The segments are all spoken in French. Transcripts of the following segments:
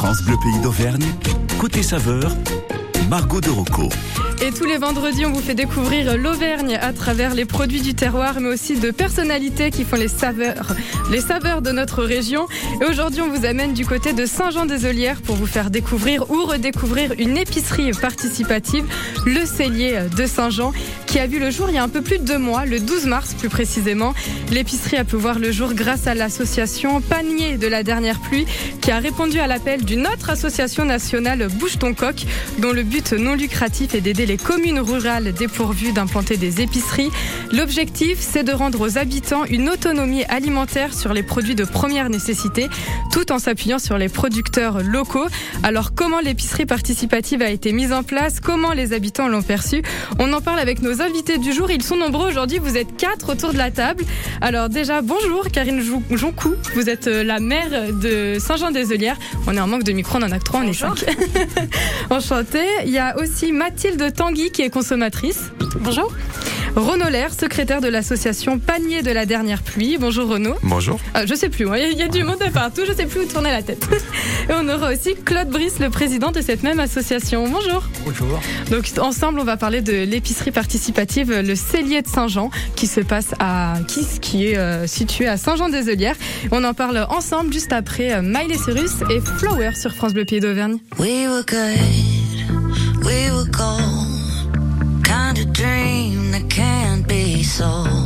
France Bleu Pays d'Auvergne, côté saveur, Margot de Rocco. Et tous les vendredis, on vous fait découvrir l'Auvergne à travers les produits du terroir, mais aussi de personnalités qui font les saveurs, les saveurs de notre région. Et aujourd'hui, on vous amène du côté de Saint-Jean-des-Olières pour vous faire découvrir ou redécouvrir une épicerie participative, le cellier de Saint-Jean, qui a vu le jour il y a un peu plus de deux mois, le 12 mars plus précisément. L'épicerie a pu voir le jour grâce à l'association Panier de la dernière pluie, qui a répondu à l'appel d'une autre association nationale Bouge ton coq, dont le but non lucratif est d'aider les communes rurales dépourvues d'implanter des épiceries. L'objectif, c'est de rendre aux habitants une autonomie alimentaire sur les produits de première nécessité, tout en s'appuyant sur les producteurs locaux. Alors comment l'épicerie participative a été mise en place? Comment les habitants l'ont perçue On en parle avec nos invités du jour. Ils sont nombreux aujourd'hui. Vous êtes quatre autour de la table. Alors déjà, bonjour Karine Joncou. Vous êtes euh, la maire de Saint-Jean-des-Olières. On est en manque de micro, on en a que trois, on est cinq. Enchantée. Il y a aussi Mathilde Tanguy qui est consommatrice. Bonjour. Renaud Lair, secrétaire de l'association Panier de la dernière pluie. Bonjour Renaud. Bonjour. Euh, je sais plus, hein. il y, a du monde de partout, je sais plus où tourner la tête. Et on aura aussi Claude Brice, le président de cette même association. Bonjour. Bonjour. Donc ensemble, on va parler de l'épicerie participative Le Cellier de Saint-Jean qui se passe à qui, qui est euh, situé à Saint-Jean-des-Olières. On en parle ensemble juste après euh, Miley Cyrus et Flower sur France Bleu Pays d'Auvergne. We were good, we were gold, kind of dream that can't be sold.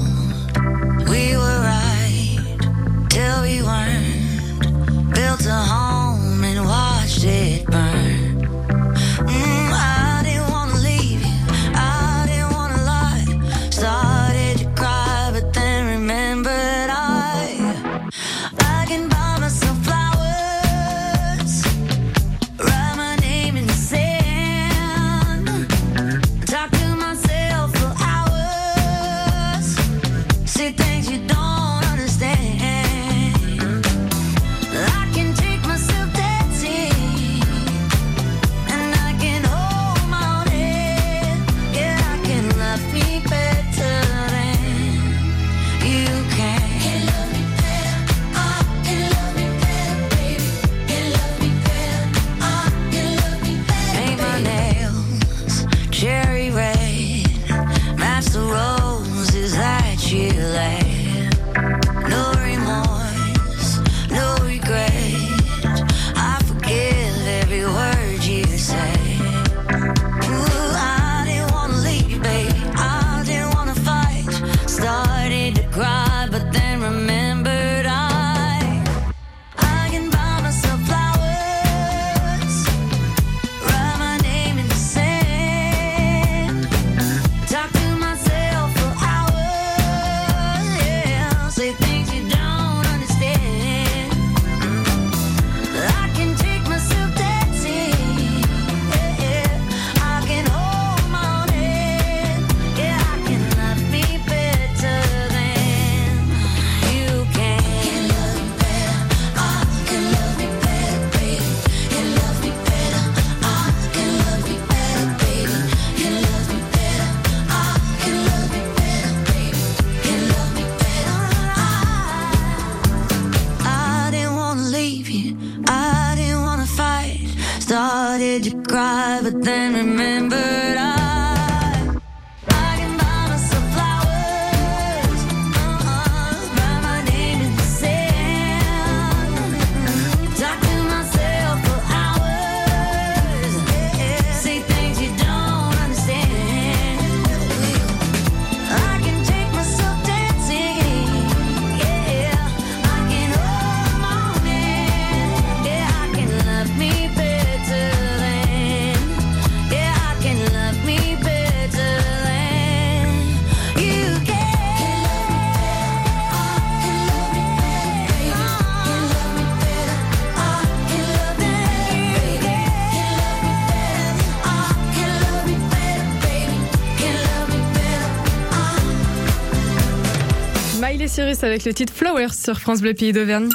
Avec le titre Flowers sur France Bleu Pays d'Auvergne.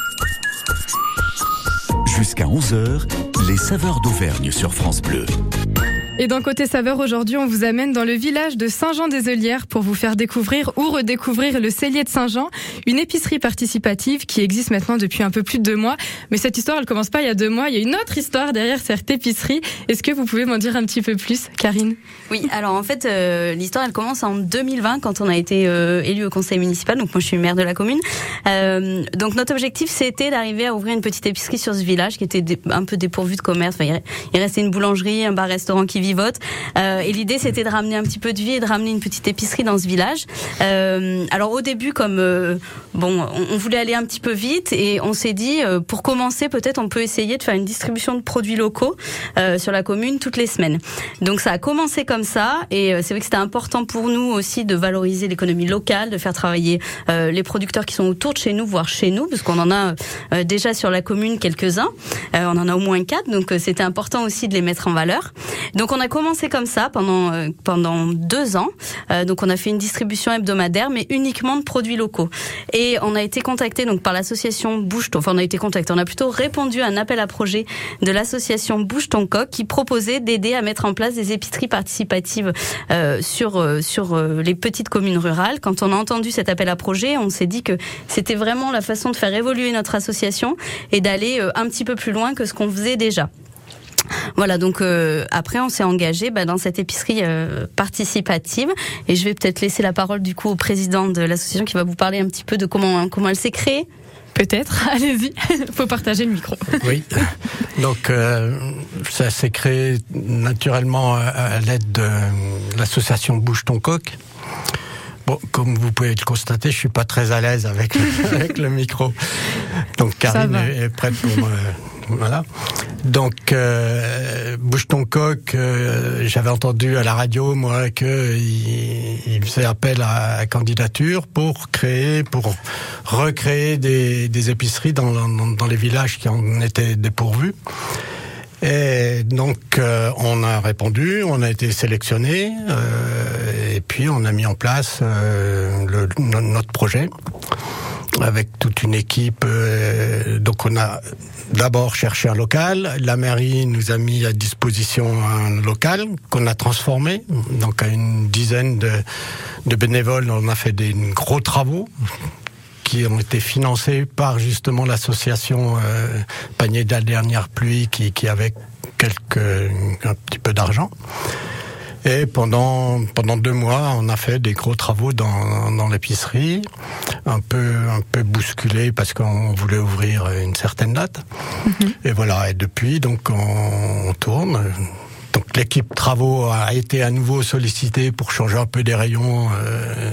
Jusqu'à 11h, les saveurs d'Auvergne sur France Bleu. Et dans Côté Saveur, aujourd'hui, on vous amène dans le village de Saint-Jean-des-Eulières pour vous faire découvrir ou redécouvrir le cellier de Saint-Jean, une épicerie participative qui existe maintenant depuis un peu plus de deux mois. Mais cette histoire, elle commence pas il y a deux mois. Il y a une autre histoire derrière cette épicerie. Est-ce que vous pouvez m'en dire un petit peu plus, Karine? Oui, alors en fait, euh, l'histoire, elle commence en 2020 quand on a été euh, élu au conseil municipal. Donc moi, je suis maire de la commune. Euh, donc notre objectif, c'était d'arriver à ouvrir une petite épicerie sur ce village qui était un peu dépourvu de commerce. Il, restait une boulangerie, un bar-restaurant qui vivote. Euh, et l'idée, c'était de ramener un petit peu de vie et de ramener une petite épicerie dans ce village. Alors au début, comme bon, on, on voulait aller un petit peu vite et on s'est dit, euh, pour commencer, peut-être on peut essayer de faire une distribution de produits locaux euh, sur la commune toutes les semaines. Donc ça a commencé comme ça et euh, c'est vrai que c'était important pour nous aussi de valoriser l'économie locale, de faire travailler euh, les producteurs qui sont autour de chez nous, voire chez nous, parce qu'on en a euh, déjà sur la commune quelques-uns. Euh, on en a au moins quatre, donc c'était important aussi de les mettre en valeur. Donc on a commencé comme ça pendant pendant deux ans. Donc on a fait une distribution hebdomadaire, mais uniquement de produits locaux. Et on a été contacté donc par l'association ton. Enfin on a été contacté. On a plutôt répondu à un appel à projet de l'association Bouge ton coq qui proposait d'aider à mettre en place des épiceries participatives euh, sur euh, sur euh, les petites communes rurales. Quand on a entendu cet appel à projet, on s'est dit que c'était vraiment la façon de faire évoluer notre association et d'aller euh, un petit peu plus loin que ce qu'on faisait déjà. Voilà, donc euh, après on s'est engagé bah, dans cette épicerie euh, participative et je vais peut-être laisser la parole du coup au président de l'association qui va vous parler un petit peu de comment comment elle s'est créée. Peut-être, allez-y. Faut partager le micro. Oui. Donc, euh, ça s'est créé naturellement à, l'aide de l'association Bouge ton coq. Bon, comme vous pouvez le constater, je suis pas très à l'aise avec, avec le micro. Donc, Karine est, prête pour. Voilà. Donc, euh, Bouge ton coq, euh, j'avais entendu à la radio, moi, qu'il il faisait appel à, candidature pour créer, pour recréer des, épiceries dans, les villages qui en étaient dépourvus. Et donc, euh, on a répondu, on a été sélectionné, euh, et puis on a mis en place notre projet avec toute une équipe. euh, donc, on a d'abord cherché un local. La mairie nous a mis à disposition un local qu'on a transformé. Donc, à une dizaine de, bénévoles, on a fait des gros travaux qui ont été financés par justement l'association euh, Panier de la dernière pluie qui, qui avait quelques un petit peu d'argent. Et pendant pendant deux mois, on a fait des gros travaux dans, dans l'épicerie, un peu un peu bousculé parce qu'on voulait ouvrir une certaine date. Et voilà. Et depuis, donc on, on tourne. Donc l'équipe travaux a été à nouveau sollicitée pour changer un peu des rayons. euh,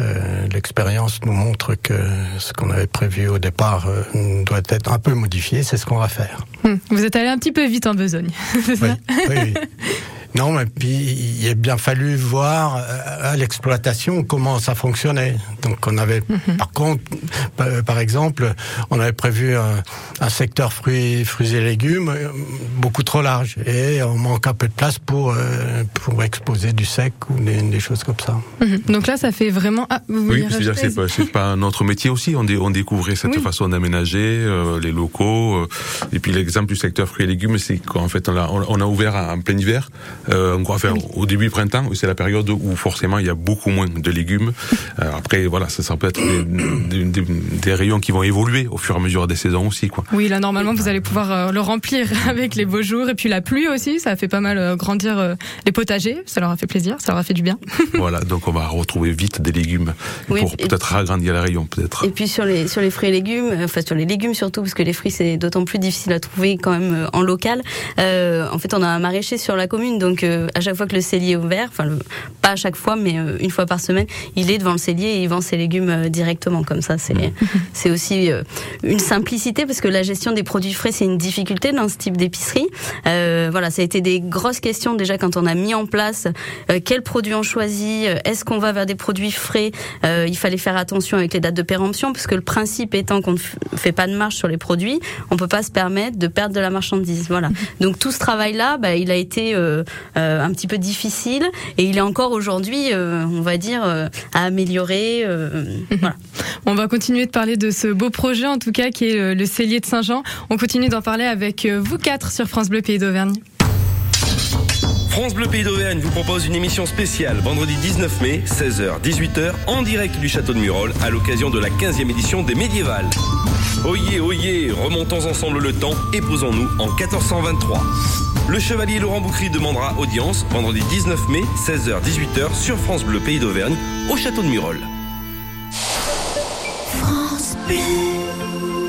euh, L'expérience nous montre que ce qu'on avait prévu au départ euh, doit être un peu modifié. C'est ce qu'on va faire. Hum, Vous êtes allé un petit peu vite en besogne. c'est Oui, ça? Oui, oui. Non, mais puis il a bien fallu voir euh, à l'exploitation comment ça fonctionnait. Donc on avait, par contre, par, exemple, on avait prévu un, un secteur fruits, fruits et légumes euh, beaucoup trop large et on manque un peu de place pour euh, pour exposer du sec ou des, des choses comme ça. Mhm. Donc là, ça fait vraiment. Ah, vous Oui, c'est-à-dire que rajouter c'est pas, c'est pas notre métier aussi. On, dé- on découvrait cette Oui. façon d'aménager euh, les locaux. euh, et puis l'exemple du secteur fruits et légumes, c'est qu'en fait on a, on a ouvert en plein hiver. Euh, on va faire au début du printemps, c'est la période où forcément il y a beaucoup moins de légumes. Euh, après, voilà, ça, ça peut être des, des- des- des rayons qui vont évoluer au fur et à mesure des saisons aussi, quoi. Oui, là, normalement, vous allez pouvoir euh, le remplir avec les beaux jours. Et puis la pluie aussi, ça a fait pas mal euh, grandir euh, les potagers. Ça leur a fait plaisir, ça leur a fait du bien. voilà, donc on va retrouver vite des légumes Oui, pour et- peut-être agrandir les rayons, peut-être. Et puis sur les sur les fruits et légumes, euh, enfin sur les légumes surtout parce que les fruits c'est d'autant plus difficile à trouver quand même euh, en local. Euh, en fait, on a un maraîcher sur la commune, donc euh, à chaque fois que le cellier est ouvert, enfin pas à chaque fois, mais euh, une fois par semaine, il est devant le cellier et il vend ses légumes euh, directement comme ça. C'est c'est aussi une simplicité parce que la gestion des produits frais c'est une difficulté dans ce type d'épicerie. Euh, voilà, ça a été des grosses questions déjà quand on a mis en place euh, quels produits on choisit, est-ce qu'on va vers des produits frais. Euh, il fallait faire attention avec les dates de péremption parce que le principe étant qu'on ne fait pas de marge sur les produits, on peut pas se permettre de perdre de la marchandise. Voilà. Donc tout ce travail-là, bah, il a été euh, un petit peu difficile et il est encore aujourd'hui, euh, on va dire, euh, à améliorer. euh, voilà. On va continuer de parler de ce beau projet, en tout cas, qui est le cellier de Saint-Jean. On continue d'en parler avec euh, vous quatre sur France Bleu Pays d'Auvergne. France Bleu Pays d'Auvergne vous propose une émission spéciale vendredi 19 mai, 16h-18h, en direct du château de Murol, à l'occasion de la 15e édition des Médiévales. Oyez, oyez, remontons ensemble le temps et posons-nous en 1423. Le chevalier Laurent Boucry demandera audience vendredi 19 mai, 16h-18h sur France Bleu Pays d'Auvergne, au château de Murol.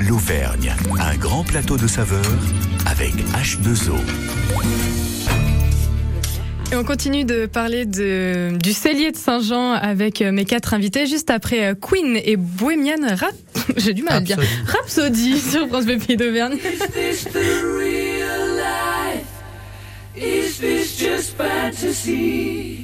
L'Auvergne, un grand plateau de saveurs avec H2O. Et on continue de parler de, du cellier de Saint-Jean avec euh, mes quatre invités, juste après euh, Queen et Bohemian Rap... J'ai du mal à dire. Rhapsody sur France Bleu Pays d'Auvergne. Is this just fantasy?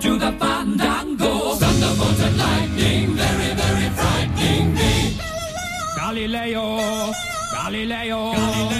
Do the fandango? Thunderbolt and lightning, very, very frightening me. Galileo, Galileo, Galileo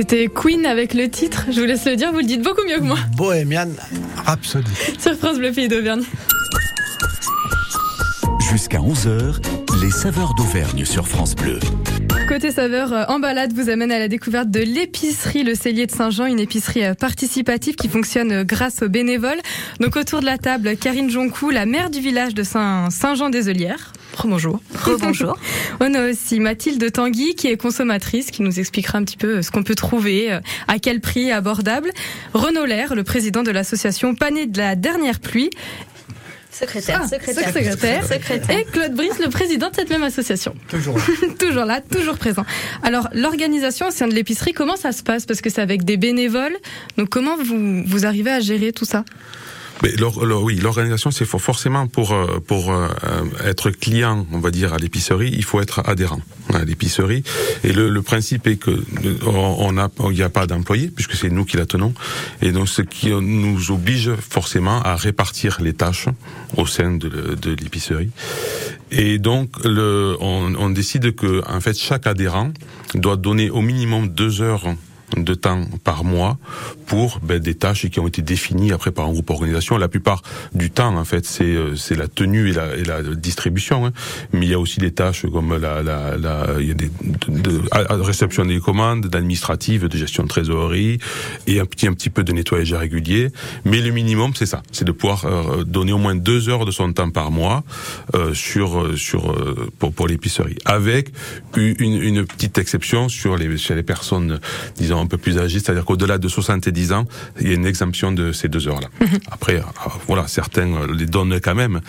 C'était Queen avec le titre. Je vous laisse le dire, vous le dites beaucoup mieux que moi. Bohemian Rhapsody. Sur France Bleu Pays d'Auvergne. Jusqu'à 11h, les saveurs d'Auvergne sur France Bleu. Côté saveur, euh, en balade vous amène à la découverte de l'épicerie Le Cellier de Saint-Jean, une épicerie euh, participative qui fonctionne euh, grâce aux bénévoles. Donc autour de la table, Karine Joncou, la maire du village de Saint- Saint-Jean-des-Eulières. Bonjour. Rebonjour. On a aussi Mathilde Tanguy qui est consommatrice, qui nous expliquera un petit peu ce qu'on peut trouver, euh, à quel prix abordable. Renaud Lair, le président de l'association Panier de la dernière pluie. Secrétaire, Ah, secrétaire. secrétaire. Secrétaire. Et Claude Brice, le président de cette même association. Toujours là. toujours là, toujours présent. Alors, l'organisation au sein de l'épicerie, comment ça se passe? Parce que c'est avec des bénévoles. Donc, comment vous, vous arrivez à gérer tout ça? Mais oui, l'organisation, c'est for- forcément pour euh, pour euh, être client, on va dire à l'épicerie, il faut être adhérent à l'épicerie. Et le, le principe est que euh, on a, il n'y a pas d'employés puisque c'est nous qui la tenons. Et donc ce qui nous oblige forcément à répartir les tâches au sein de, de l'épicerie. Et donc le, on, on décide que en fait chaque adhérent doit donner au minimum deux heures de temps par mois pour ben, des tâches qui ont été définies après par un groupe organisation. La plupart du temps, en fait, c'est euh, c'est la tenue et la, et la distribution, hein. mais il y a aussi des tâches comme la, la, la il y a des de, de- réception des commandes, d'administrative, de gestion de trésorerie et un petit un petit peu de nettoyage régulier. Mais le minimum, c'est ça, c'est de pouvoir euh, donner au moins deux heures de son temps par mois euh, sur euh, sur pour pour l'épicerie, avec une, une petite exception sur les sur les personnes disons un peu plus âgées, c'est-à-dire qu'au-delà de 70 ans, il y a une exemption de ces deux heures-là. Après, euh, voilà, certains euh, les donnent quand même,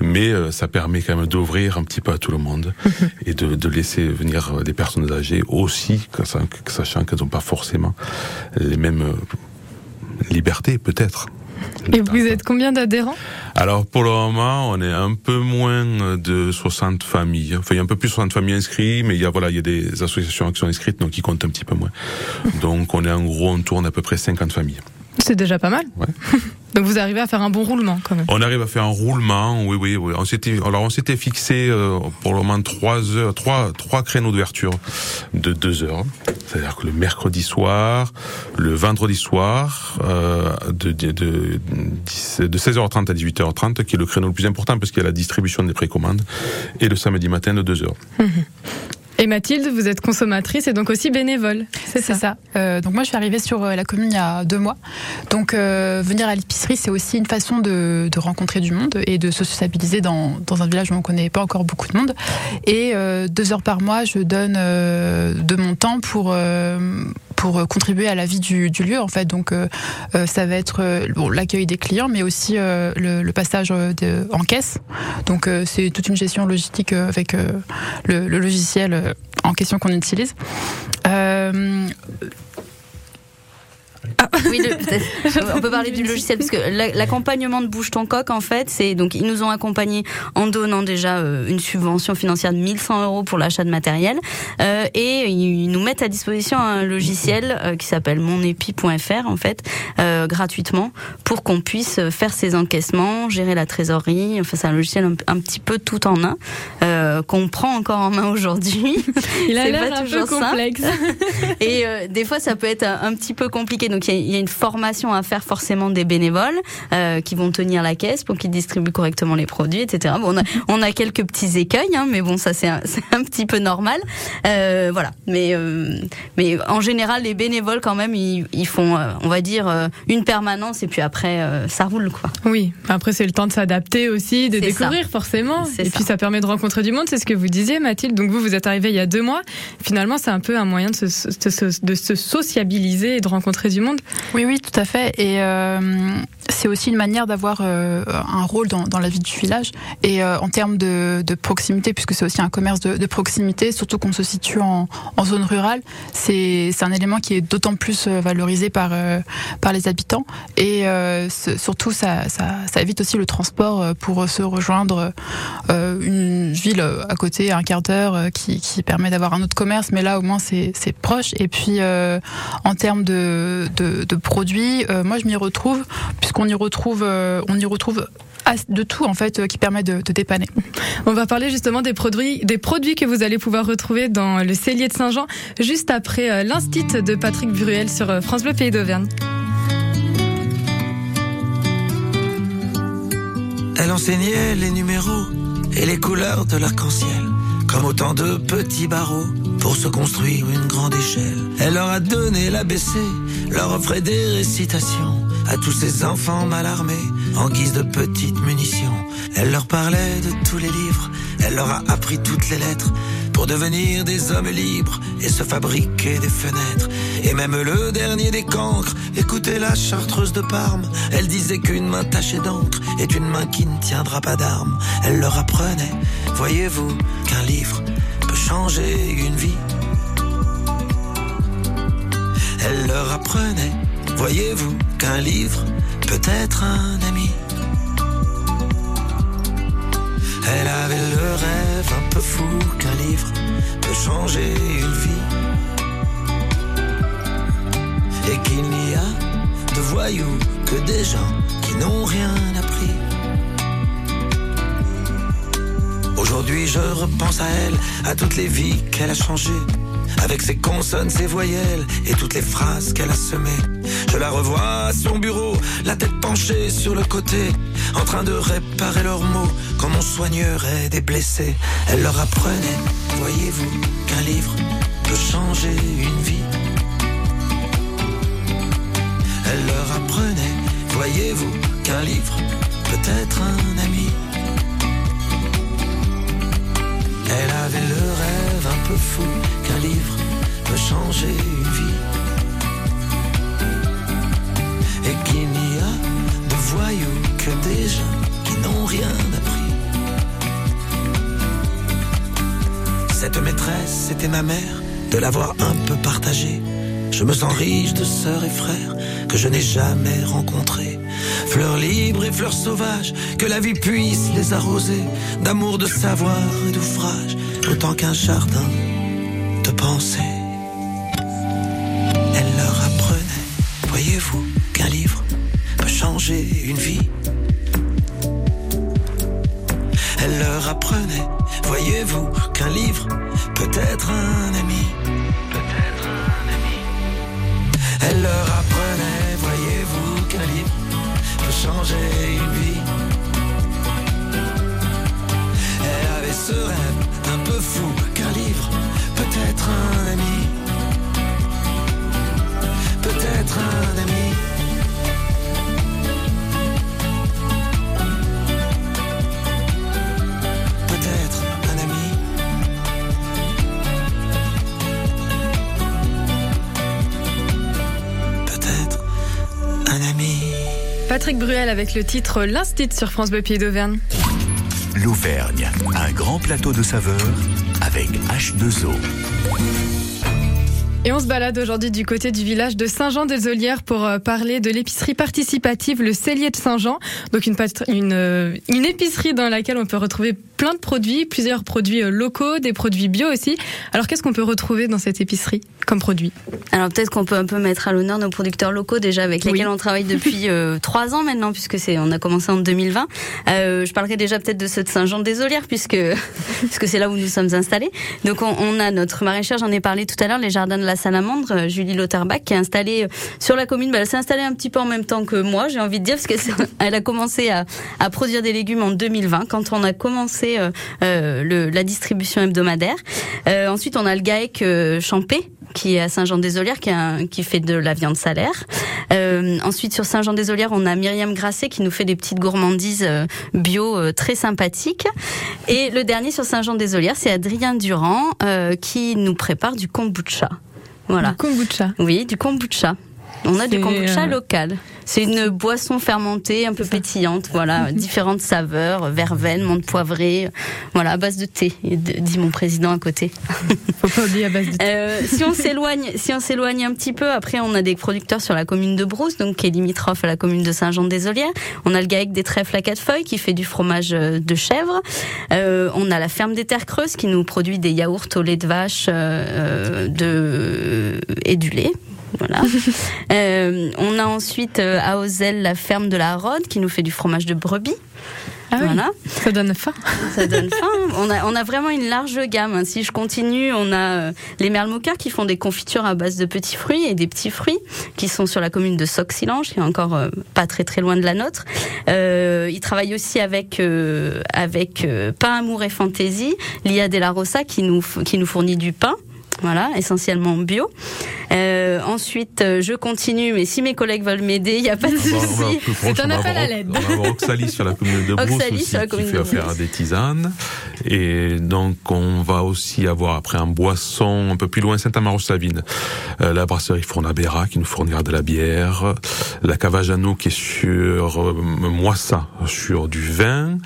mais euh, ça permet quand même d'ouvrir un petit peu à tout le monde et de, de laisser venir des personnes âgées aussi, sachant qu'elles n'ont pas forcément les mêmes libertés, peut-être. Et vous êtes combien d'adhérents? Alors pour le moment, on est un peu moins de 60 familles. Enfin, il y a un peu plus de 60 familles inscrites, mais il y a voilà, il y a des associations qui sont inscrites, donc qui comptent un petit peu moins. Donc on est en gros, on tourne à peu près 50 familles. C'est déjà pas mal. Ouais. Donc, vous arrivez à faire un bon roulement quand même. On arrive à faire un roulement, oui, oui, oui. On s'était, alors on s'était fixé euh, pour le moment trois heures, trois, trois créneaux d'ouverture de deux heures. C'est-à-dire que le mercredi soir, le vendredi soir, euh, de, de, de, 10 de 16h30 à 18h30, qui est le créneau le plus important parce qu'il y a la distribution des précommandes, et le samedi matin de 2h. Et Mathilde, vous êtes consommatrice et donc aussi bénévole. C'est ça. Euh, donc moi, je suis arrivée sur euh, la commune il y a deux mois. Donc euh, venir à l'épicerie, c'est aussi une façon de, de rencontrer du monde et de se sociabiliser dans, dans un village où on connaît pas encore beaucoup de monde. Et euh, deux heures par mois, je donne euh, de mon temps pour euh, pour euh, contribuer à la vie du, lieu en fait. Donc euh, euh, ça va être bon, l'accueil des clients, mais aussi le, passage en caisse. Donc c'est toute une gestion logistique avec le, logiciel en question qu'on utilise. Euh, Oui, on peut parler du logiciel parce que la- l'accompagnement de Bouge ton coq, en fait, c'est donc ils nous ont accompagnés en donnant déjà euh, une subvention financière de 1100 euros pour l'achat de matériel euh, et ils nous mettent à disposition un logiciel euh, qui s'appelle monepi.fr en fait euh, gratuitement pour qu'on puisse faire ses encaissements, gérer la trésorerie. Enfin, c'est un logiciel un, un petit peu tout en un euh, qu'on prend encore en main aujourd'hui. Il a l'air un peu complexe. Et euh, des fois, ça peut être un, un petit peu compliqué. Donc, il y, a- il y a une formation à faire forcément des bénévoles euh, qui vont tenir la caisse pour qu'ils distribuent correctement les produits, etc. Bon, on, a, on a quelques petits écueils, hein, mais bon, ça c'est un, un petit peu normal. Euh, voilà. Mais euh, mais en général, les bénévoles quand même, ils, ils font, on va dire, une permanence et puis après, ça roule quoi. Oui, après c'est le temps de s'adapter aussi, de découvrir ça. forcément. Et ça. puis ça permet de rencontrer du monde, c'est ce que vous disiez Mathilde. Donc vous, vous êtes arrivée il y a deux mois. Finalement, c'est un peu un moyen de se, de se- de se sociabiliser et de rencontrer du monde. Oui, oui, tout à fait. Et euh, c'est aussi une manière d'avoir euh, un rôle dans, dans la vie du village. Et euh, en termes de, proximité, puisque c'est aussi un commerce de, proximité, surtout qu'on se situe en, zone rurale, c'est un élément qui est d'autant plus euh, valorisé par, par les habitants. Et surtout, ça, ça, évite aussi le transport pour se rejoindre une ville à côté, un quart d'heure, qui, qui permet d'avoir un autre commerce. Mais là, au moins, c'est proche. Et puis, en termes de, de, de produits, moi je m'y retrouve puisqu'on y retrouve, euh, on y retrouve de tout en fait euh, qui permet de, de dépanner. On va parler justement des produits, des produits que vous allez pouvoir retrouver dans le cellier de Saint-Jean, juste après euh, l'instit de Patrick Bruel sur France Bleu Pays d'Auvergne. Elle enseignait les numéros et les couleurs de l'arc-en-ciel, comme autant de petits barreaux pour se construire une grande échelle. Elle leur a donné l'ABC, leur offrait des récitations à tous ces enfants mal armés en guise de petites munitions. Elle leur parlait de tous les livres, elle leur a appris toutes les lettres pour devenir des hommes libres et se fabriquer des fenêtres. Et même le dernier des cancres, écoutez la chartreuse de Parme, elle disait qu'une main tachée d'encre est une main qui ne tiendra pas d'armes. Elle leur apprenait, voyez-vous, qu'un livre peut changer une vie. Elle leur apprenait, voyez-vous, qu'un livre peut être un ami. Elle avait le rêve un peu fou qu'un livre peut changer une vie. Et qu'il n'y a de voyous que des gens qui n'ont rien appris. Aujourd'hui je repense à elle, à toutes les vies qu'elle a changées. Avec ses consonnes, ses voyelles et toutes les phrases qu'elle a semées. Je la revois à son bureau, la tête penchée sur le côté, en train de réparer leurs mots comme on soignerait des blessés. Elle leur apprenait, voyez-vous, qu'un livre peut changer une vie? Elle leur apprenait, voyez-vous, qu'un livre peut être un ami? Elle avait le rêve un peu fou qu'un livre peut changer une vie. Et qu'il n'y a de voyous que des gens qui n'ont rien appris. Cette maîtresse, c'était ma mère, de l'avoir un peu partagée. Je me sens riche de sœurs et frères que je n'ai jamais rencontrés. Fleurs libres et fleurs sauvages, que la vie puisse les arroser d'amour, de savoir et d'ouvrage, autant qu'un jardin de pensée. Elle leur apprenait, voyez-vous, qu'un livre peut changer une vie. Voyez-vous, qu'un livre peut être un ami. Peut-être un ami. Elle leur apprenait, voyez-vous, qu'un livre peut changer une vie. Elle avait ce rêve un peu fou qu'un livre peut être un Patrick Bruel avec le titre L'Instit sur France Bleu d'Auvergne. L'Auvergne, un grand plateau de saveurs avec H2O. Et on se balade aujourd'hui du côté du village de Saint-Jean-des-Olières pour euh, parler de l'épicerie participative Le Cellier de Saint-Jean. Donc une, euh, une épicerie dans laquelle on peut retrouver plein de produits, plusieurs produits euh, locaux, des produits bio aussi. Alors qu'est-ce qu'on peut retrouver dans cette épicerie comme produit? Alors peut-être qu'on peut un peu mettre à l'honneur nos producteurs locaux déjà avec Oui. lesquels on travaille depuis euh, trois ans maintenant puisque c'est on a commencé en 2020. Euh, je parlerai déjà peut-être de ceux de Saint-Jean-des-Olières puisque parce que c'est là où nous sommes installés. Donc on, on a notre maraîchère, j'en ai parlé tout à l'heure, les jardins de la Salamandre, Julie Lauterbach qui est installée sur la commune. Bah, elle s'est installée un petit peu en même temps que moi, j'ai envie de dire parce qu'elle a commencé à, à produire des légumes en 2020 quand on a commencé euh, euh, le, la distribution hebdomadaire. Euh, ensuite on a le GAEC Champé qui est à Saint-Jean-des-Olières, qui, fait de la viande salaire. Euh, ensuite, sur Saint-Jean-des-Olières, on a Myriam Grasset qui nous fait des petites gourmandises euh, bio euh, très sympathiques. Et le dernier sur Saint-Jean-des-Olières, c'est Adrien Durand qui nous prépare du kombucha. Voilà. Du kombucha. Oui, du kombucha. On a du kombucha local. C'est une boisson fermentée, un peu pétillante, voilà, différentes saveurs, verveine, menthe poivrée, voilà, à base de thé, dit mon président à côté. Faut pas oublier à base de Euh, si on s'éloigne, si on s'éloigne un petit peu, après on a des producteurs sur la commune de Brousse, donc qui est limitrophe à la commune de Saint-Jean-des-Olières. On a le GAEC des trèfles à quatre feuilles qui fait du fromage euh, de chèvre. Euh, on a la ferme des terres creuses qui nous produit des yaourts au lait de vache euh, de et du lait. Voilà. Euh, on a ensuite euh, à Ozel la ferme de la Rode qui nous fait du fromage de brebis. Ah oui, voilà. ça donne faim. Ça donne faim. On a, on a vraiment une large gamme. hein. Si je continue, on a euh, les Merlemoqueurs qui font des confitures à base de petits fruits et des petits fruits qui sont sur la commune de Soc-Silange, qui est encore euh, pas très très loin de la nôtre. Euh, ils travaillent aussi avec euh, avec euh, Pain Amour et Fantaisie, Lia de la Rosa qui nous qui nous fournit du pain. Voilà, essentiellement bio. Euh, ensuite, euh, je continue, mais si mes collègues veulent m'aider, il n'y a pas de souci. C'est un appel à l'aide. On Oxalis sur la commune de Brousse aussi, sur la qui fait de affaire à des tisanes. Et donc, on va aussi avoir après un boisson un peu plus loin, Saint-Amaro-Savine. Euh, la brasserie Fournabera qui nous fournira de la bière. La Jeannot qui est sur euh, Moissa, sur du vin.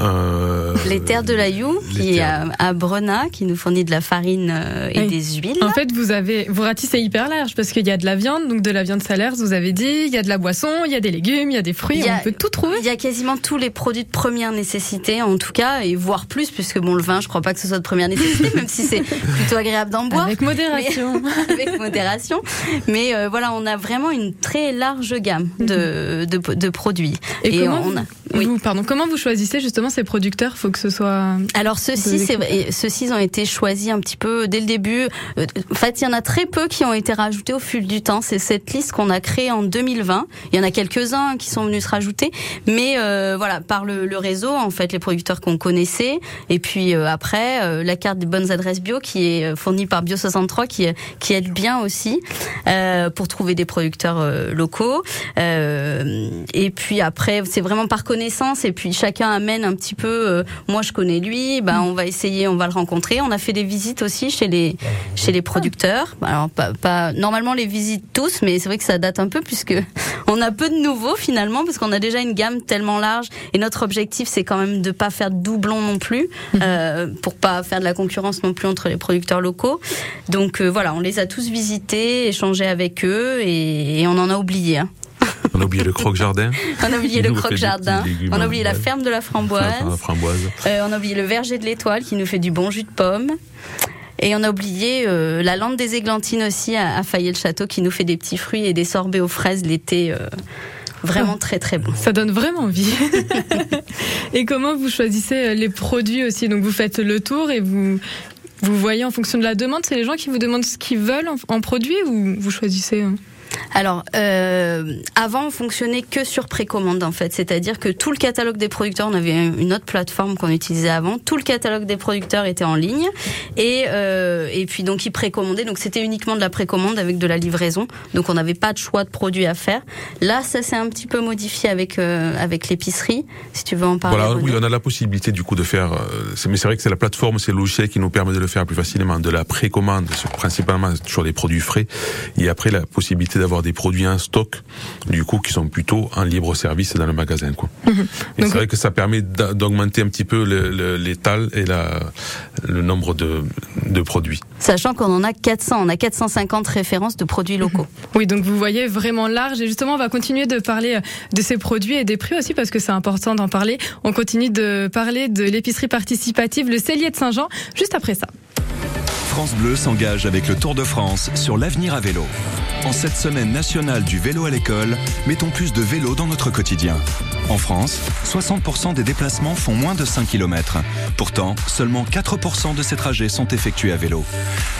Euh, Les terres de la You, qui est à, à Brenat, qui nous fournit de la farine euh, et Oui. des huiles. En fait, vous avez, vous ratissez hyper large parce qu'il y a de la viande, donc de la viande salaire, vous avez dit, il y a de la boisson, il y a des légumes, il y a des fruits, Il y a- on peut tout trouver. Il y a quasiment tous les produits de première nécessité, en tout cas, et voire plus, puisque bon, le vin, je crois pas que ce soit de première nécessité, même si c'est plutôt agréable d'en boire. Avec modération. avec modération. Mais euh, voilà, on a vraiment une très large gamme de, de, de produits. Et, comment, on a, vous, oui. vous- pardon, comment vous choisissez justement ces producteurs Faut que ce soit. Alors ceux-ci, ceux-ci ont été choisis un petit peu dès le début. Euh, En fait, il y en a très peu qui ont été rajoutés au fil du temps. C'est cette liste qu'on a créée en 2020. Il y en a quelques-uns qui sont venus se rajouter, mais euh, voilà, par le, le réseau, en fait, les producteurs qu'on connaissait, et puis euh, après euh, la carte des bonnes adresses bio qui est fournie par Bio63, qui qui aide bien aussi pour trouver des producteurs locaux. Et puis après, c'est vraiment par connaissance. Et puis chacun amène un petit peu. euh, moi, je connais lui. Ben, on va essayer, on va le rencontrer. On a fait des visites aussi chez les chez les producteurs. Alors pas, pas normalement les visites tous, mais c'est vrai que ça date un peu puisque on a peu de nouveaux finalement parce qu'on a déjà une gamme tellement large. Et notre objectif, c'est quand même de pas faire de doublons non plus, euh, pour pas faire de la concurrence non plus entre les producteurs locaux. Donc euh, voilà, on les a tous visités, échangé avec eux et, et on en a oublié. hein. On a oublié le croque-jardin. On a oublié le croque-jardin. On a oublié la ferme de la framboise. Framboise. Euh, on a oublié le verger de l'étoile qui nous fait du bon jus de pomme. Et on a oublié euh, la lande des églantines aussi à, à Fayet-le-Château qui nous fait des petits fruits et des sorbets aux fraises l'été. euh, vraiment très très bon. Ça donne vraiment envie. et comment vous choisissez les produits aussi? Donc vous faites le tour et vous vous voyez en fonction de la demande. C'est les gens qui vous demandent ce qu'ils veulent en, en produit ou vous choisissez euh Alors, euh, avant, on fonctionnait que sur précommande, en fait. C'est-à-dire que tout le catalogue des producteurs, on avait une autre plateforme qu'on utilisait avant. Tout le catalogue des producteurs était en ligne. Et, euh, et puis, donc, ils précommandaient. Donc, c'était uniquement de la précommande avec de la livraison. Donc, on n'avait pas de choix de produits à faire. Là, ça s'est un petit peu modifié avec, euh, avec l'épicerie. Si tu veux en parler. Voilà, oui, on a la possibilité du coup de faire. euh, mais c'est vrai que c'est la plateforme, c'est le logiciel qui nous permet de le faire plus facilement, de la précommande, principalement sur des produits frais, et après la possibilité d'avoir des produits en stock, du coup, qui sont plutôt en libre service dans le magasin. Quoi. Mhm. Et c'est vrai que ça permet d'a- d'augmenter un petit peu l'étal et la, le nombre de, de produits. Sachant qu'on en a 400, on a 450 références de produits locaux. Oui, donc vous voyez vraiment large. Et justement, on va continuer de parler de ces produits et des prix aussi parce que c'est important d'en parler. On continue de parler de l'épicerie participative, le cellier de Saint-Jean, juste après ça. France Bleu s'engage avec le Tour de France sur l'avenir à vélo. En cette semaine nationale du vélo à l'école, mettons plus de vélo dans notre quotidien. En France, 60% des déplacements font moins de 5 km. Pourtant, seulement 4% de ces trajets sont effectués à vélo.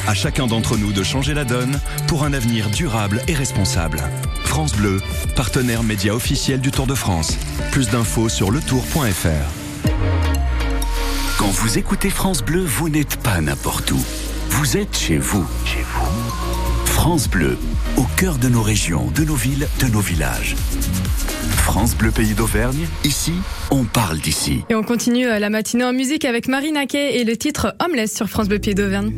À chacun d'entre nous de changer la donne pour un avenir durable et responsable. France Bleu, partenaire média officiel du Tour de France. Plus d'infos sur letour.fr. Quand vous écoutez France Bleu, vous n'êtes pas n'importe où. Vous êtes chez vous. Chez vous. France Bleu, au cœur de nos régions, de nos villes, de nos villages. France Bleu Pays d'Auvergne, ici, on parle d'ici. Et on continue euh, la matinée en musique avec Marine Naquet et le titre Homeless sur France Bleu Pied d'Auvergne.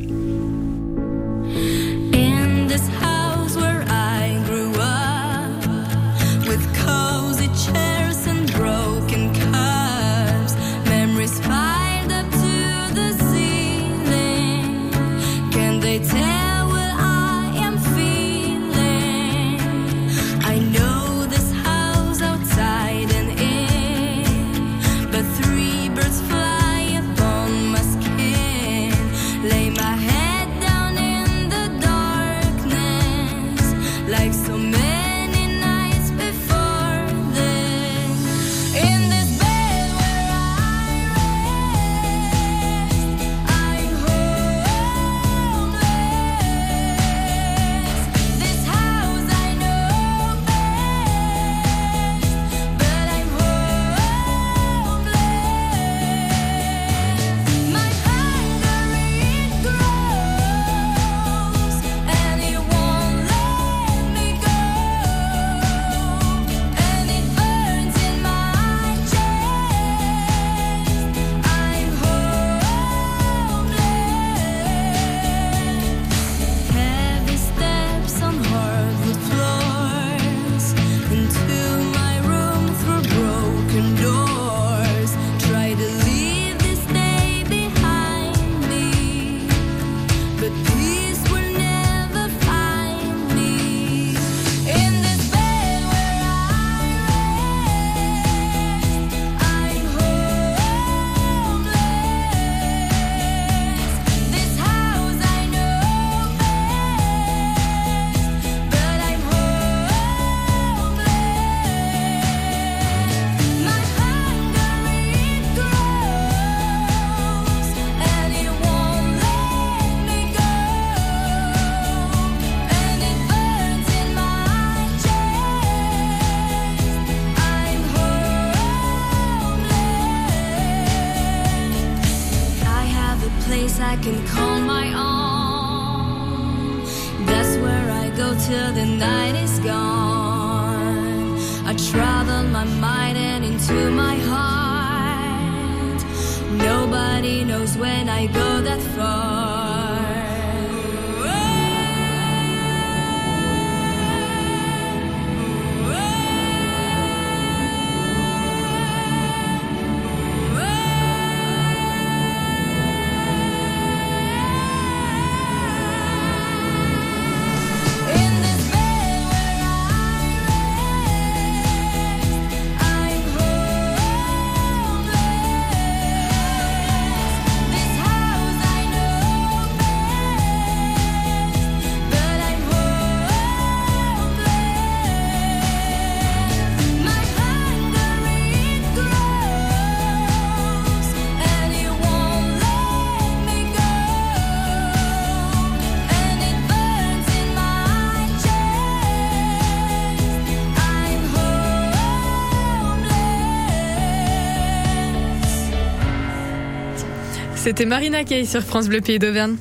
C'était Marina Kay sur France Bleu Pays d'Auvergne.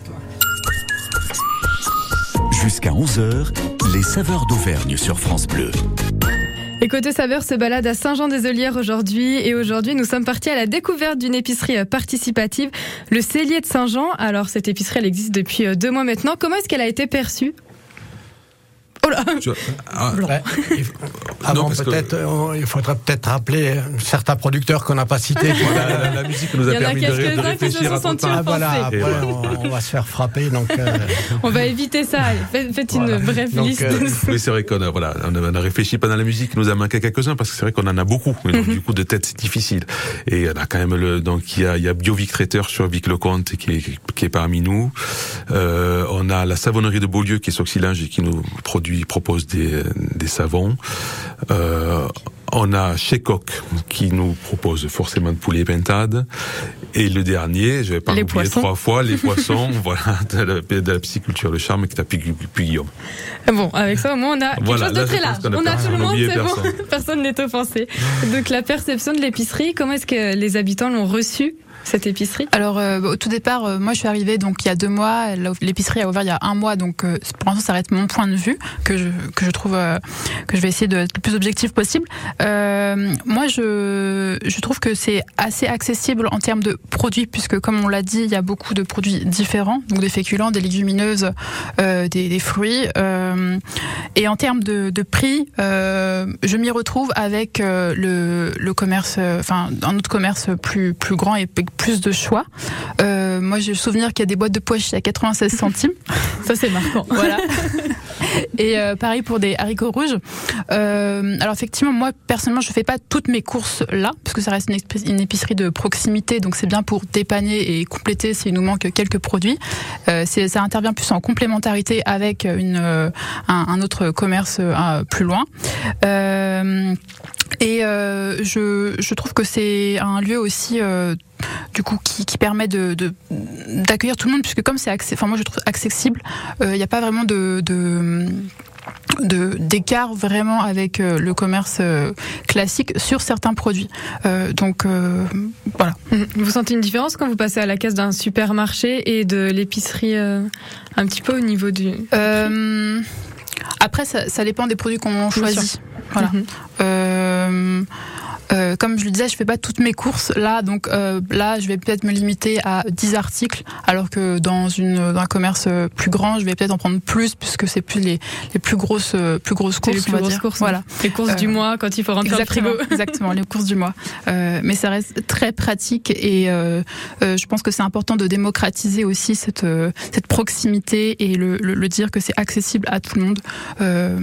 Jusqu'à 11h, les saveurs d'Auvergne sur France Bleu. Et côté saveur se balade à Saint-Jean-des-Olières aujourd'hui. Et aujourd'hui, nous sommes partis à la découverte d'une épicerie euh, participative, le Cellier de Saint-Jean. Alors, cette épicerie, elle existe depuis euh, deux mois maintenant. Comment est-ce qu'elle a été perçue? Oh là Tu vois, ah, Ouais, il faut- Avant, que- peut-être, euh, il faudrait peut-être rappeler certains producteurs qu'on n'a pas cités. la, la- la musique nous Il a en a permis de, de réfléchir à tout. Ah, voilà, après, voilà. on, on va se faire frapper. Donc, euh, On va éviter ça. Faites, faites une Voilà. brève Donc, liste. euh, Oui, c'est vrai qu'on a, voilà, on a, on a réfléchi pendant la musique, il nous a manqué quelques-uns parce que c'est vrai qu'on en a beaucoup. Et Mhm. donc, du coup, de tête, c'est difficile. Et on a quand même le, donc, il y a, y a Biovic Traiteur sur Vic Lecomte qui est, qui est parmi nous. Euh, on a la savonnerie de Beaulieu qui est Soxylinge et qui nous produit, propose des, des savons. Euh, on a chez Coq qui nous propose forcément de poulet et pintade. Et le dernier, je vais pas l'oublier trois fois, les poissons, voilà, de la, de la pisciculture, le charme qui Puy Guillaume. Bon, avec ça, au moins, on a quelque Voilà, chose de là, très large. a On a tout le on monde, c'est bon. Personne n'est offensé. Donc, la perception de l'épicerie, comment est-ce que les habitants l'ont reçue, cette épicerie Alors euh, au tout départ, euh, moi je suis arrivée donc il y a deux mois, l'épicerie a ouvert il y a un mois, donc euh, pour l'instant ça reste mon point de vue que je que je trouve euh, que je vais essayer d'être le plus objectif possible. Euh, moi je je trouve que c'est assez accessible en termes de produits puisque comme on l'a dit, il y a beaucoup de produits différents, donc des féculents, des légumineuses, euh, des, des fruits, et en termes de, de prix, je m'y retrouve avec le, le commerce, enfin un autre commerce plus plus grand et avec plus de choix. Euh, moi, j'ai le souvenir qu'il y a des boîtes de pois à 96 centimes. Ça, c'est marquant. Voilà. Et euh, pareil pour des haricots rouges. Euh, alors effectivement, moi personnellement, je fais pas toutes mes courses là, parce que ça reste une, épi- une épicerie de proximité, donc c'est bien pour dépanner et compléter s'il nous manque quelques produits. Euh, ça intervient plus en complémentarité avec une, un, un autre commerce plus loin. Et euh, je, je trouve que c'est un lieu aussi euh, du coup qui, qui permet de de- d'accueillir tout le monde puisque comme c'est accès- enfin moi je trouve accessible euh, il n'y a pas vraiment de, de de- d'écart vraiment avec euh, le commerce euh, classique sur certains produits. Euh, donc euh, voilà. Vous sentez une différence quand vous passez à la caisse d'un supermarché et de l'épicerie euh, un petit peu au niveau du... Euh, après, ça, ça dépend des produits qu'on choisit. Voilà. Mhm. Euh, euh, comme je le disais, je fais pas toutes mes courses là, donc euh, là, je vais peut-être me limiter à 10 articles, alors que dans une dans un commerce euh, plus grand, je vais peut-être en prendre plus puisque c'est plus les les plus grosses euh, plus grosses courses, les plus on va grosses dire. courses, Voilà. hein. Les courses du Euh, mois quand il faut remplir Exactement, le frigo. exactement, les courses du mois. Euh, mais ça reste très pratique et euh, euh, je pense que c'est important de démocratiser aussi cette euh, cette proximité et le, le, le dire que c'est accessible à tout le monde. Euh,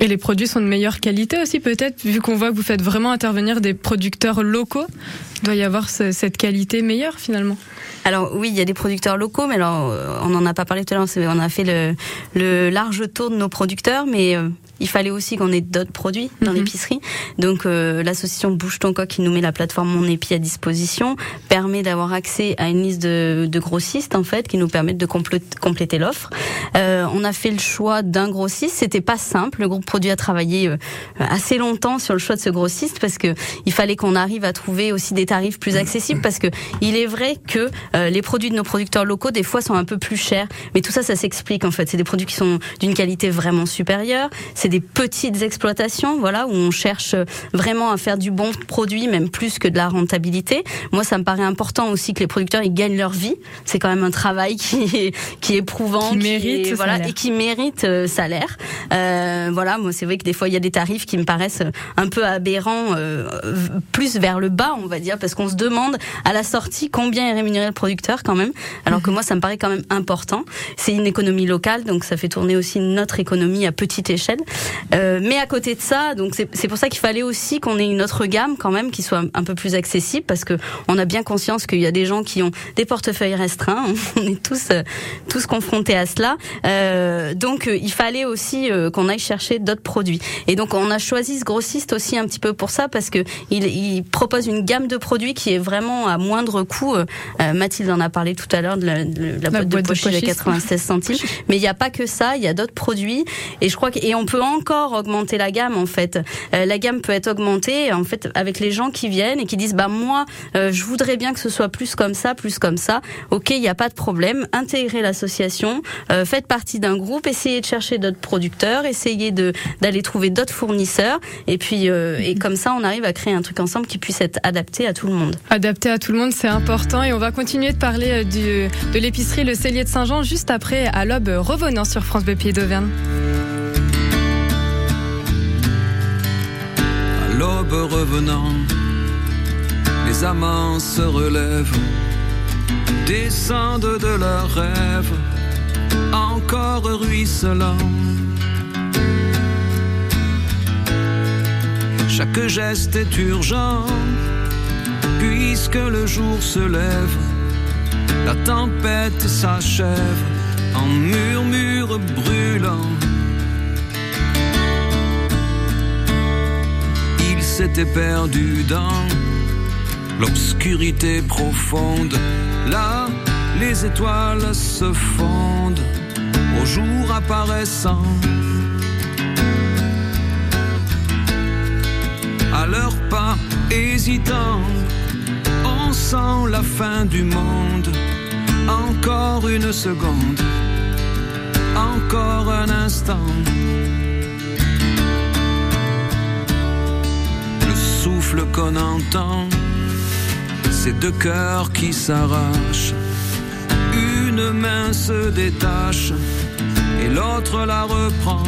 Et les produits sont de meilleure qualité aussi peut-être, vu qu'on voit que vous faites vraiment intervenir des producteurs locaux. Il doit y avoir ce- cette qualité meilleure finalement. Alors oui, il y a des producteurs locaux, mais alors euh, on n'en a pas parlé tout à l'heure. On a fait le, le large tour de nos producteurs, mais euh, il fallait aussi qu'on ait d'autres produits dans Mhm. l'épicerie. Donc euh, l'association Bouge ton coq qui nous met la plateforme Mon Épi à disposition permet d'avoir accès à une liste de, de grossistes en fait qui nous permettent de complé- compléter l'offre. Euh, on a fait le choix d'un grossiste. C'était pas simple. Le groupe produit a travaillé euh, assez longtemps sur le choix de ce grossiste parce que il fallait qu'on arrive à trouver aussi des tarifs plus accessibles parce que il est vrai que euh, les produits de nos producteurs locaux des fois sont un peu plus chers, mais tout ça ça s'explique en fait. C'est des produits qui sont d'une qualité vraiment supérieure. C'est des petites exploitations, voilà, où on cherche vraiment à faire du bon produit, même plus que de la rentabilité. Moi, ça me paraît important aussi que les producteurs ils gagnent leur vie. C'est quand même un travail qui est qui est éprouvant, Qui mérite est- ce voilà, et qui mérite euh, salaire. Euh, voilà, moi c'est vrai que des fois il y a des tarifs qui me paraissent un peu aberrants, euh, plus vers le bas, on va dire, parce qu'on se demande à la sortie combien est rémunéré le producteur quand même. Alors que moi ça me paraît quand même important. C'est une économie locale, donc ça fait tourner aussi notre économie à petite échelle. Euh, mais à côté de ça, donc c'est pour ça qu'il fallait aussi qu'on ait une autre gamme quand même qui soit un, peu plus accessible, parce que on a bien conscience qu'il y a des gens qui ont des portefeuilles restreints. On est tous tous confrontés à cela. Euh, donc euh, il fallait aussi euh, qu'on aille chercher d'autres produits. Et donc on a choisi ce grossiste aussi un petit peu pour ça parce que il, il propose une gamme de produits qui est vraiment à moindre coût. Euh, Mathilde en a parlé tout à l'heure de la, de la boîte, boîte de à pochiste. 96 centimes. Mais il n'y a pas que ça, il y a d'autres produits et je crois que et on peut encore augmenter la gamme en fait. Euh, la gamme peut être augmentée en fait avec les gens qui viennent et qui disent bah moi euh, je voudrais bien que ce soit plus comme ça, plus comme ça. Ok, il n'y a pas de problème. Intégrez l'association, euh, faites partie d'un groupe, essayer de chercher d'autres producteurs, essayez d'aller trouver d'autres fournisseurs, et puis euh, et comme ça, on arrive à créer un truc ensemble qui puisse être adapté à tout le monde. Adapté à tout le monde, c'est important, et on va continuer de parler euh, du, de l'épicerie Le Cellier de Saint-Jean juste après à l'aube revenant sur France Bleu Pays d'Auvergne. À l'aube revenant, les amants se relèvent, descendent de leurs rêves encore ruisselants. Chaque geste est urgent, puisque le jour se lève, la tempête s'achève en murmure brûlant. Il s'était perdu dans l'obscurité profonde. Là, les étoiles se fondent jour apparaissant. À leurs pas hésitants, on sent la fin du monde. Encore une seconde, encore un instant. Le souffle qu'on entend, c'est deux cœurs qui s'arrachent. Une main se détache et l'autre la reprend.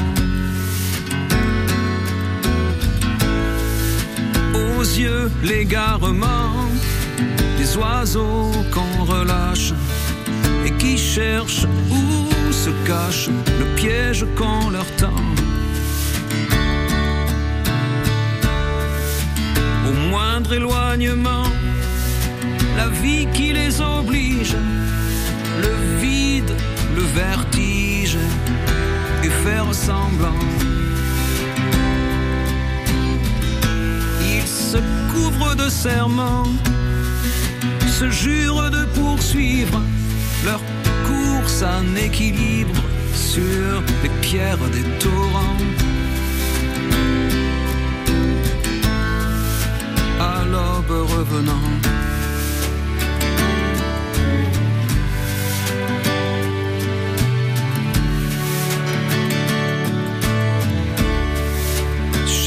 Aux yeux, l'égarement des oiseaux qu'on relâche et qui cherchent où se cache le piège qu'on leur tend. Au moindre éloignement, la vie qui les oblige, le vide, le vertige, faire semblant. Ils se couvrent de serments, se jurent de poursuivre leur course en équilibre sur les pierres des torrents. À l'aube revenant.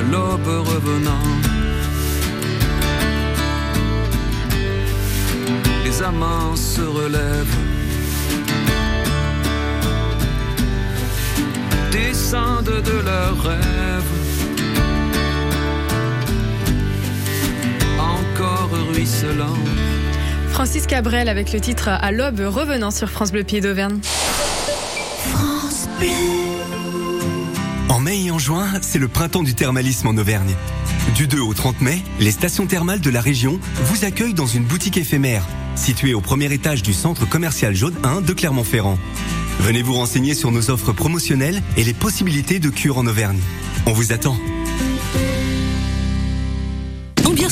À l'aube revenant. les amants se relèvent, descendent de leurs rêves, encore ruisselant. Francis Cabrel avec le titre À l'aube revenant sur France Bleu Pied d'Auvergne. France Bleu. Mai et en juin, c'est le printemps du thermalisme en Auvergne. Du 2 au 30 mai, les stations thermales de la région vous accueillent dans une boutique éphémère, située au premier étage du centre commercial Jaune 1 de Clermont-Ferrand. Venez vous renseigner sur nos offres promotionnelles et les possibilités de cure en Auvergne. On vous attend.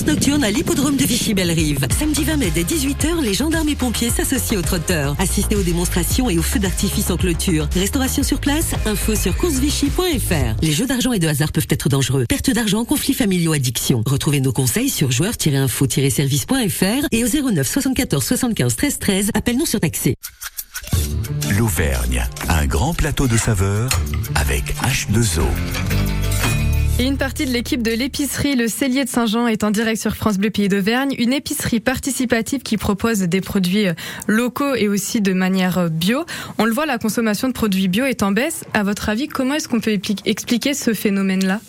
Nocturne à l'hippodrome de Vichy-Belle-Rive. Samedi 20 mai dès 18h, les gendarmes et pompiers s'associent aux trotteurs. Assistez aux démonstrations et aux feux d'artifice en clôture. Restauration sur place, info sur coursevichy.fr. Les jeux d'argent et de hasard peuvent être dangereux. Perte d'argent, conflits familiaux, addiction. Retrouvez nos conseils sur joueurs-info-service.fr et au 09 74 75 13 13. Appel non surtaxé. L'Auvergne, un grand plateau de saveurs avec H2O. Et une partie de l'équipe de l'épicerie Le Cellier de Saint-Jean est en direct sur France Bleu Pays d'Auvergne, une épicerie participative qui propose des produits euh, locaux et aussi de manière euh, bio. On le voit, la consommation de produits bio est en baisse. À votre avis, comment est-ce qu'on peut expli- expliquer ce phénomène-là?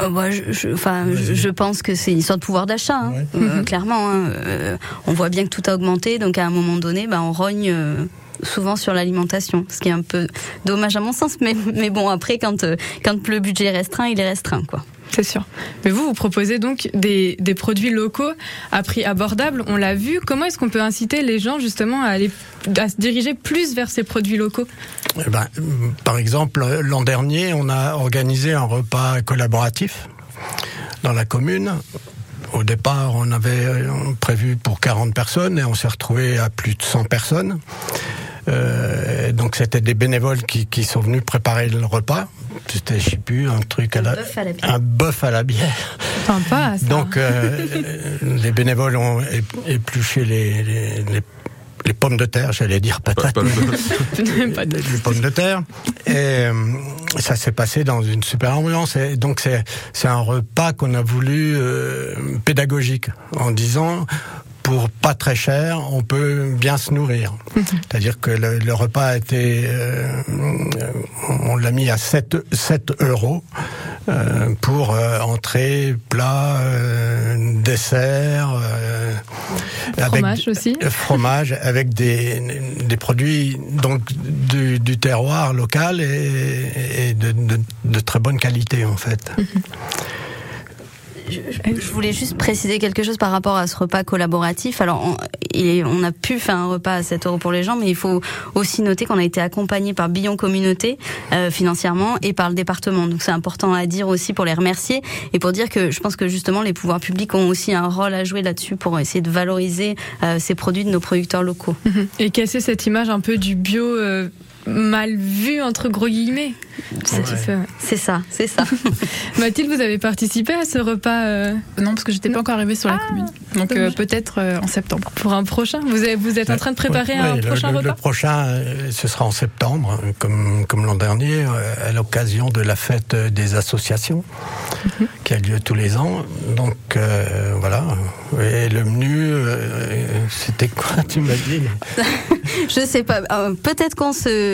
Euh, moi, je, je- enfin, je, je pense que c'est une histoire de pouvoir d'achat, hein. Euh, clairement. hein. Euh, on voit bien que tout a augmenté, donc à un moment donné, bah, on rogne. Souvent sur l'alimentation, ce qui est un peu dommage à mon sens. Mais, mais bon, après, quand, euh, quand le budget est restreint, il est restreint, quoi. C'est sûr. Mais vous, vous proposez donc des, des produits locaux à prix abordable. On l'a vu. Comment est-ce qu'on peut inciter les gens justement à, aller, à se diriger plus vers ces produits locaux? Eh ben, par exemple, l'an dernier, on a organisé un repas collaboratif dans la commune. Au départ, on avait euh, prévu pour 40 personnes et on s'est retrouvé à plus de 100 personnes. Euh, donc c'était des bénévoles qui, qui sont venus préparer le repas. C'était, je sais plus, un truc à la, bœuf à la bière. un bœuf à la bière. Sympa, ça. Donc euh, les bénévoles ont épluché les, les, les- les pommes de terre, j'allais dire patates, Pas de- les pommes de terre. Et euh, ça s'est passé dans une super ambiance. Et donc c'est c'est un repas qu'on a voulu euh, pédagogique en disant pour pas très cher, on peut bien se nourrir. C'est-à-dire que le, le repas a été, euh, on l'a mis à 7, 7 euros euh, pour euh, entrée, plat, euh, dessert, euh, Fromage aussi. euh, fromage avec des, des produits donc du, du terroir local et, et de, de- de très bonne qualité en fait. Je, voulais juste préciser quelque chose par rapport à ce repas collaboratif. Alors, on, on a pu faire un repas à 7 euros pour les gens, mais il faut aussi noter qu'on a été accompagné par Billon Communauté euh, financièrement et par le département. Donc, c'est important à dire aussi pour les remercier et pour dire que je pense que justement les pouvoirs publics ont aussi un rôle à jouer là-dessus pour essayer de valoriser euh, ces produits de nos producteurs locaux. Et casser cette image un peu du bio euh, mal vu, entre gros guillemets. C'est ça. C'est ça, c'est ça. Mathilde, vous avez participé à ce repas euh, Non, parce que j'étais pas encore arrivée sur la Ah, commune. Donc euh, peut-être euh, en septembre. pour un prochain vous, avez- vous êtes en train de préparer un le- prochain le, repas le prochain, ce sera en septembre, comme, comme l'an dernier, à l'occasion de la fête des associations, Mhm. qui a lieu tous les ans. Donc euh, voilà. Et le menu, euh, c'était quoi, tu m'as dit? Je sais pas. euh, Peut-être qu'on se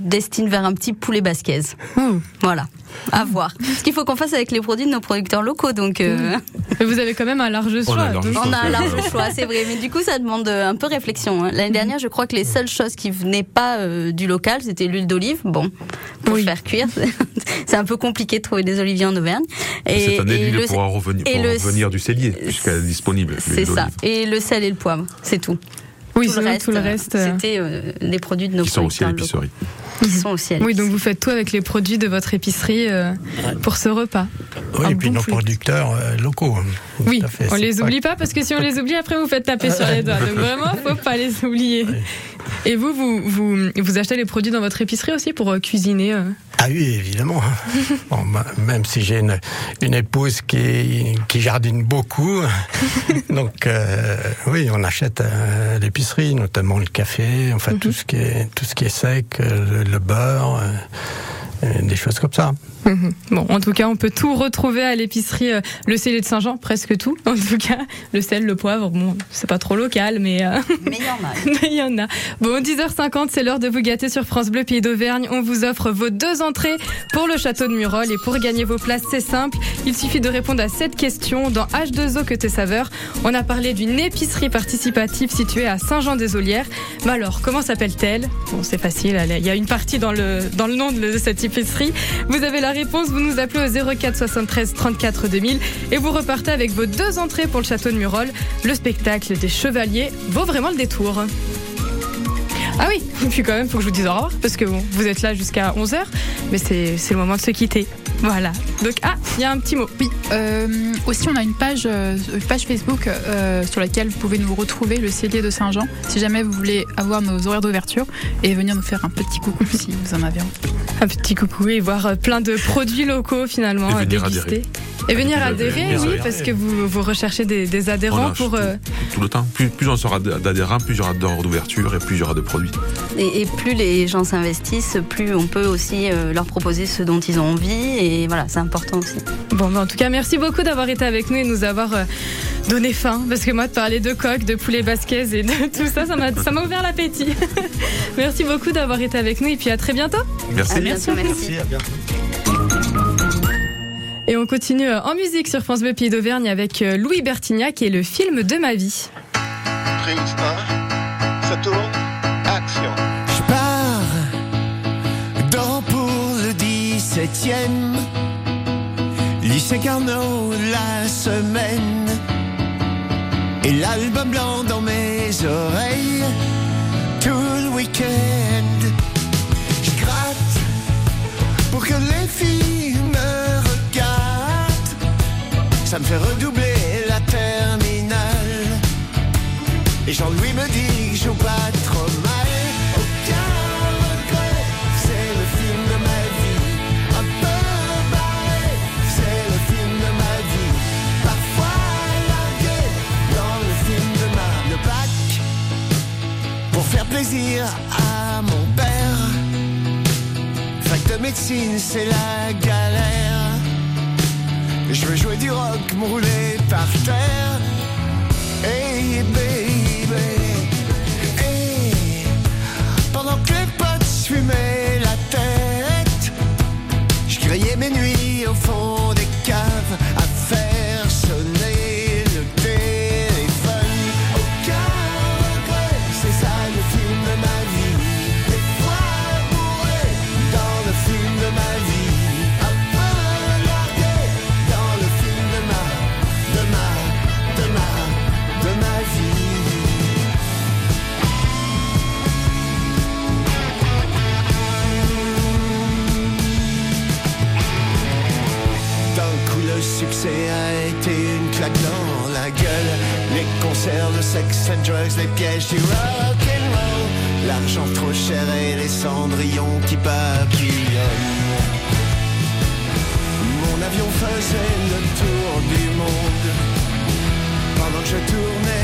destine vers un petit poulet basquez. Oh. Voilà. À voir. Ce qu'il faut qu'on fasse avec les produits de nos producteurs locaux. Donc, euh, Mais vous avez quand même un large choix. On a un large donc- on a un choix, large c'est- choix, c'est vrai. Mais du coup, ça demande euh, un peu réflexion. hein. L'année dernière, je crois que les seules choses qui venaient pas euh, du local, c'était l'huile d'olive. Bon, pour faire cuire, c'est un peu compliqué de trouver des oliviers en Auvergne. Cette année, l'huile le- pourra revenir, et le- revenir du cellier, puisqu'elle est disponible. C'est ça. Et le sel et le poivre, c'est tout. Oui, tout le sinon, reste, tout le reste, euh, c'était euh, les produits de nos Qui sont aussi à l'épicerie. Qui sont aussi à Oui, donc vous faites tout avec les produits de votre épicerie euh, pour ce repas. Oui, Un et puis bon nos producteurs euh, locaux. Oui, fait, on les pas- oublie pas parce que si on les oublie, après vous faites taper sur les doigts. Donc vraiment, faut pas les oublier. Et vous, vous, vous, vous achetez les produits dans votre épicerie aussi pour euh, cuisiner euh Ah oui, évidemment. Bon, bah, même si j'ai une, une épouse qui, qui jardine beaucoup, donc euh, oui, on achète à l'épicerie, notamment le café, enfin Mhm. tout ce qui est tout ce qui est sec, le, le beurre, euh, des choses comme ça. Mhm. Bon, en tout cas, on peut tout retrouver à l'épicerie. euh, le sel de Saint-Jean, presque tout. En tout cas, le sel, le poivre, bon, c'est pas trop local, mais euh, Mais il y en a. mais il y en a. Bon, 10h50, c'est l'heure de vous gâter sur France Bleu Pays d'Auvergne. On vous offre vos deux entrées pour le château de Murol. Et pour gagner vos places, c'est simple. Il suffit de répondre à cette question dans H2O que tes saveurs. On a parlé d'une épicerie participative située à Saint-Jean-des-Olières. Mais alors, comment s'appelle-t-elle? Bon, c'est facile. Il y a une partie dans le, dans le nom de, de cette épicerie. Vous avez la réponse. Vous nous appelez au 04 73 34 2000 et vous repartez avec vos deux entrées pour le château de Murol. Le spectacle des chevaliers vaut vraiment le détour. Ah oui, puis quand même, faut que je vous dise au revoir, parce que bon, vous êtes là jusqu'à 11h, mais c'est le moment de se quitter. Voilà. Donc, ah, il y a un petit mot. Oui. euh, aussi, on a une page, euh, une page Facebook euh, sur laquelle vous pouvez nous retrouver, le cellier de Saint-Jean, si jamais vous voulez avoir nos horaires d'ouverture et venir nous faire un petit coucou si vous en avez envie. Un petit coucou et voir plein de produits locaux finalement Et à venir déguster. adhérer. Et venir adhérer, oui, parce que vous, vous recherchez des, adhérents pour. euh, Tout le temps. Plus, plus on sera d'adhérents, plus il y aura d'heures d'ouverture et plus il y aura de produits. Et, et plus les gens s'investissent, plus on peut aussi leur proposer ce dont ils ont envie. Et voilà, c'est important aussi. Bon, bah, en tout cas, merci beaucoup d'avoir été avec nous et nous avoir euh, donné faim. Parce que moi, de parler de coq, de poulet basquez et de tout ça, ça m'a ça m'a ouvert l'appétit. merci beaucoup d'avoir été avec nous et puis à très bientôt. Merci. À bientôt, merci. à bientôt. Et on continue euh, en musique sur France Bleu Pays d'Auvergne avec euh, Louis Bertignac et le film de ma vie. Prince 1, ça tourne, Action. 17e lycée Carnot la semaine et l'album blanc dans mes oreilles tout le week-end. Je gratte pour que les filles me regardent. Ça me fait redoubler la terminale. Et Jean-Louis me dit que je joue pas À mon père. Fac de médecine, c'est la galère. Je veux jouer du rock, me rouler par terre. Hey baby Hey Pendant que les potes fumaient la tête Je grillais mes nuits au fond des caves Le sex and drugs, les pièges du rock and roll. L'argent trop cher et les cendrillons qui papillonnent. Mon avion faisait le tour du monde. Pendant que je tournais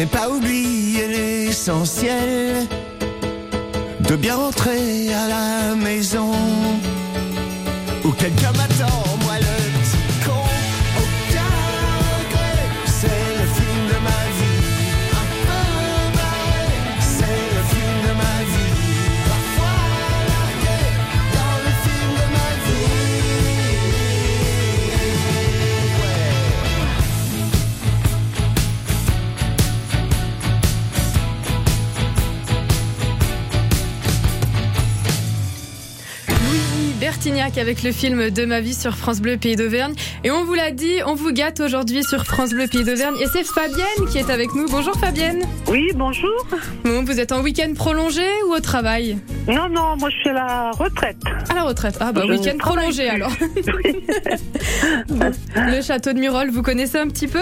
n'ai pas oublié l'essentiel de bien rentrer à la maison. Où quelqu'un m'attend, Avec le film De ma vie sur France Bleu Pays d'Auvergne. Et on vous l'a dit, on vous gâte aujourd'hui sur France Bleu Pays d'Auvergne. Et c'est Fabienne qui est avec nous. Bonjour Fabienne. Oui, bonjour. Bon, vous êtes en week-end prolongé ou au travail? Non, non, moi je suis à la retraite. À la retraite. Ah bah week-end prolongé plus. alors. le château de Murol, vous connaissez un petit peu?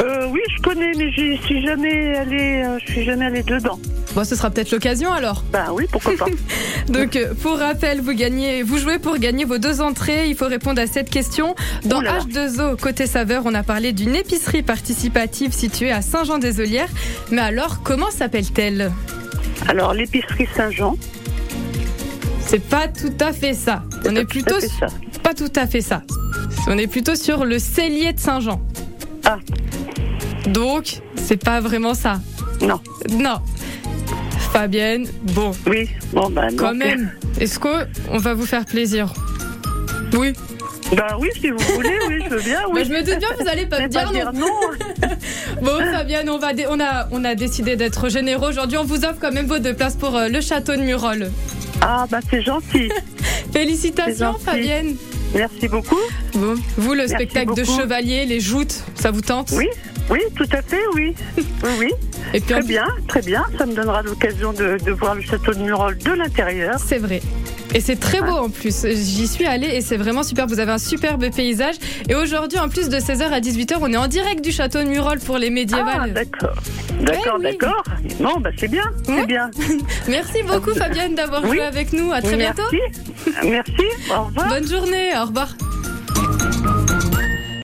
Euh, oui, je connais, mais je suis jamais allée, euh, je suis jamais allée dedans. Bon, ce sera peut-être l'occasion alors. Bah oui, pourquoi pas. Donc, euh, pour rappel, vous gagnez, vous jouez pour gagner vos deux entrées. Il faut répondre à cette question. Dans H2O, côté saveur, on a parlé d'une épicerie participative située à Saint-Jean-des-Olières. Mais alors, comment s'appelle-t-elle? Alors, l'épicerie Saint-Jean. C'est pas tout à fait ça. On est plutôt pas tout à fait ça. On est plutôt sur le cellier de Saint-Jean. Ah. Donc, c'est pas vraiment ça. Non. Non. Fabienne, bon. Oui, bon bah Quand donc, même. Est-ce qu'on va vous faire plaisir? Oui. Bah oui, si vous voulez, oui, je veux bien. Oui. Bah, je me doute bien, vous allez pas me Mais dire, pas non. non. Bon, Fabienne, on, va dé- on, a, on a décidé d'être généreux. Aujourd'hui, on vous offre quand même vos deux places pour euh, le château de Murol. Ah, bah c'est gentil. Félicitations, gentil. Fabienne. Merci beaucoup. Bon, vous, le Merci spectacle de chevalier, les joutes, ça vous tente? Oui, oui, tout à fait, oui. Oui, oui. Et puis en Très bien, très bien. Ça me donnera l'occasion de, de voir le château de Murol de l'intérieur. C'est vrai. Et c'est très beau en plus. J'y suis allée et c'est vraiment super. Vous avez un superbe paysage. Et aujourd'hui, en plus de 16h à 18h, on est en direct du château de Murol pour les médiévales. Ah, d'accord. D'accord, oui. d'accord. Bon, bah c'est bien, c'est bien. Merci beaucoup Fabienne d'avoir Oui. joué avec nous. À très bientôt. Merci. Merci. Au revoir. Bonne journée. Au revoir.